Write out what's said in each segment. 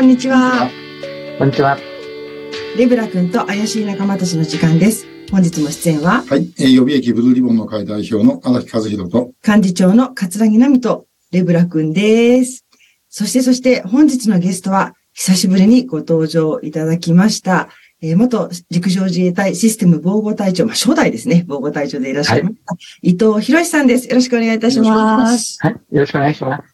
んにちは。こんにちは。レブラ君と怪しい仲間たちの時間です。本日も出演は、はい。えー予備役ブルーリボンの会代表の荒木和弘と、幹事長の桂木奈美とレブラ君です。そして、そして、本日のゲストは、久しぶりにご登場いただきました。えー元陸上自衛隊システム防護隊長、まあ、初代ですね、防護隊長でいらっしゃいました。伊藤博さんです。よろしくお願いいたしよろしくお願いしま。ますはい。よろしくお願いします。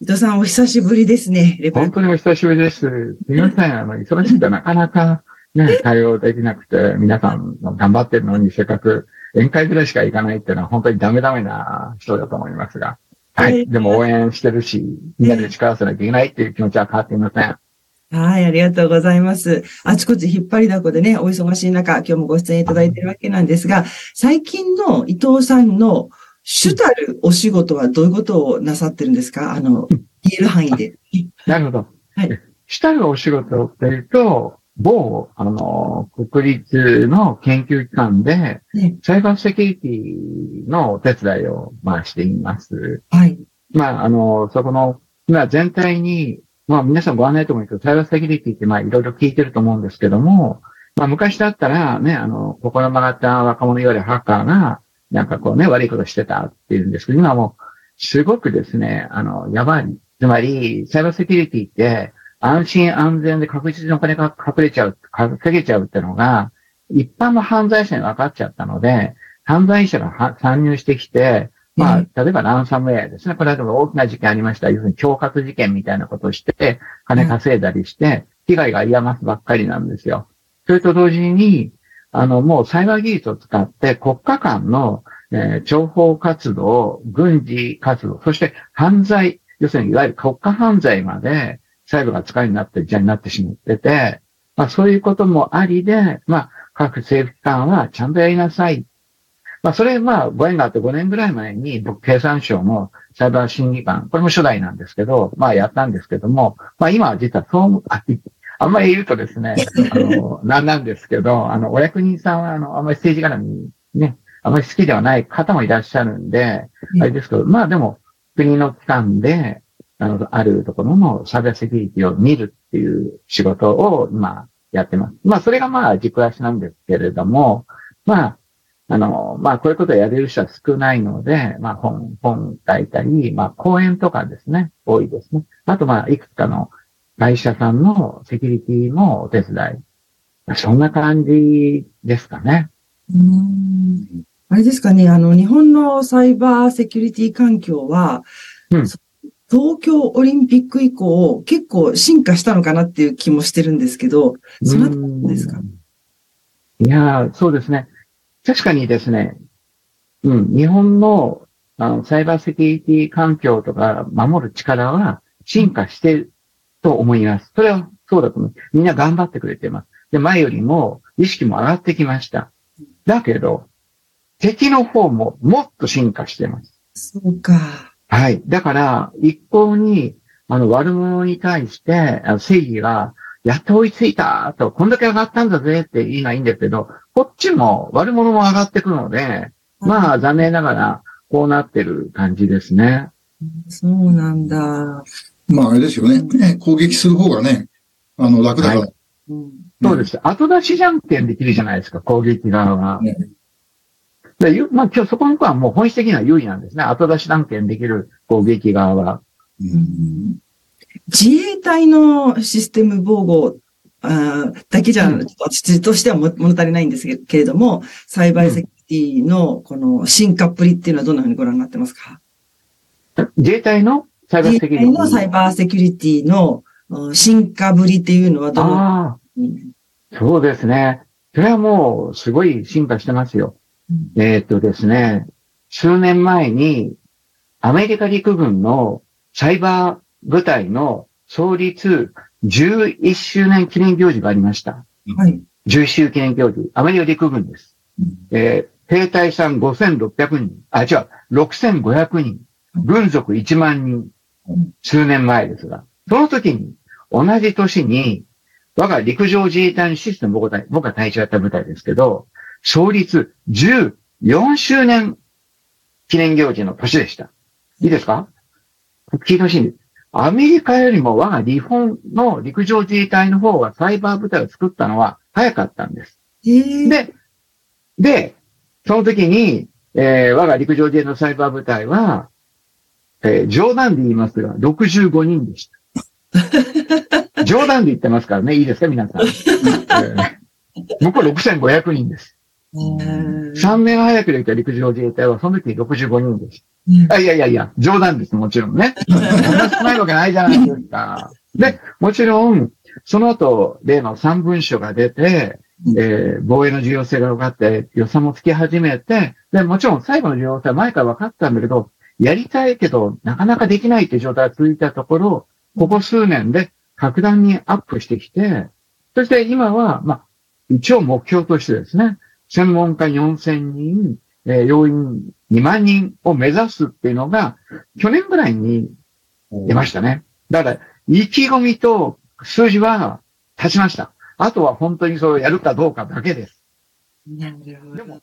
伊藤さん、お久しぶりですね。本当にお久しぶりです。すみません。あの、忙しくてなかなかね、対応できなくて、皆さん頑張ってるのに、せっかく宴会ぐらいしか行かないっていうのは本当にダメダメな人だと思いますが。ははいい。でも応援してるし、みんなで力を合わせなきゃいけないっていう気持ちは変わっていません。はい、ありがとうございます。あちこち引っ張りだこでね、お忙しい中、今日もご出演いただいているわけなんですが、最近の伊藤さんの主たるお仕事はどういうことをなさってるんですか？あの、言える範囲で。なるほど。はい。したるお仕事っていうと、某、あの、国立の研究機関で、ねサイバーセキュリティのお手伝いを、まあ、しています。はい。まあ、あの、そこの、まあ、全体に、まあ、皆さんご案内と思うけど、サイバーセキュリティって、まあ、いろいろ聞いてると思うんですけども、まあ、昔だったら、ね、あの、心曲がった若者いわゆるハッカーが、なんかこうね、悪いことしてたっていうんですけど、今はもう、すごくですね、あの、やばい。つまり、サイバーセキュリティって、安心安全で確実にお金が隠れちゃう、稼げちゃうってのが、一般の犯罪者に分かっちゃったので、犯罪者がは参入してきて、まあ、うん例えばランサムウェアですね。これは大きな事件ありました。要するに恐喝事件みたいなことをして、金稼いだりして、被害が嫌ますばっかりなんですよ。それと同時に、あの、もうサイバー技術を使って国家間の、えー情報活動、軍事活動、そして犯罪、要するにいわゆる国家犯罪まで、サイバーが使いになってる時代になってしまってて、まあそういうこともありで、まあ各政府機関はちゃんとやりなさい。まあそれ、まあご縁があって5年ぐらい前に僕経産省のサイバー審議官、これも初代なんですけど、まあやったんですけども、まあ今は実は総務、ああんまり言うとですね、あの、なんなんですけど、あの、お役人さんは、あの、あんまり政治絡みにね、あまり好きではない方もいらっしゃるんで、うんあれですけど、まあでも、国の機関で、あの、あるところのサイバーセキュリティを見るっていう仕事を今やってます。まあそれがまあ軸足なんですけれども、まあ、あの、まあこういうことをやれる人は少ないので、まあ本、本書いたり、まあ講演とかですね、多いですね。あとまあいくつかの会社さんのセキュリティもお手伝い。まあそんな感じですかね。うーん。あれですかね、あの、日本のサイバーセキュリティ環境は、うん。そ東京オリンピック以降、結構進化したのかなっていう気もしてるんですけど、そのですか？いやー、そうですね。確かにですね、うん、日本のあのサイバーセキュリティ環境とか守る力は進化してると思います。それはそうだと思う。みんな頑張ってくれてます。で、前よりも意識も上がってきました。だけど、敵の方ももっと進化してます。そうか。はい。だから、一向に、あの、悪者に対して、あの正義が、やっと追いついたと、こんだけ上がったんだぜって言いのはいいんですけど、こっちも悪者も上がってくるので、まあ、残念ながら、こうなってる感じですね。そうなんだ。まああれですよね。ね攻撃する方がね、あの、楽だから。はうんそうです。後出しじゃんけんできるじゃないですか、攻撃側は。ねでゆまあ、今日そこの子はもう本質的には優位なんですね。後出しじゃんけんできる攻撃側は。うん自衛隊のシステム防護あーだけじゃ、私としてはも物足りないんですけれども、サイバーセキュリティのこの進化っぷりっていうのはどんなふうにご覧になってますか？自衛隊のサイバーセキュリティ。隊のサイバーセキュリティのうん進化ぶりっていうのはどのああ。そうですね。それはもう、すごい進化してますよ。うんえーっとですね、数年前に、アメリカ陸軍のサイバー部隊の創立11周年記念行事がありました。はい。11周記念行事。アメリカ陸軍です。えー兵隊さん5600人。あ、違う、6500人。軍属1万人うん。数年前ですが。その時に、同じ年に、我が陸上自衛隊のシステム僕が隊長やった部隊ですけど、創立14周年記念行事の年でした。いいですか？聞いてほしいんです。アメリカよりも我が日本の陸上自衛隊の方がサイバー部隊を作ったのは早かったんです。えー、で、で、その時に、えー我が陸上自衛のサイバー部隊は、えー冗談で言いますが、65人でした。冗談で言ってますからね、いいですか、皆さん。えー向こう6500人です。うん3年早くできた陸上自衛隊は、その時に65人でしうんた。あいやいやいや、冗談です、もちろんね。そんな少ないわけないじゃないですか。で、もちろん、その後、例の3文書が出て、えー防衛の重要性が分かって、予算もつき始めて、で、もちろん最後の重要性は前から分かったんだけど、やりたいけど、なかなかできないって状態が続いたところ、ここ数年で格段にアップしてきて、そして今は、まあ、一応目標としてですね、専門家4000人、えー要員2万人を目指すっていうのが、去年ぐらいに出ましたね。だから、意気込みと数字は立ちました。あとは本当にそれをやるかどうかだけです。なるほど。でも、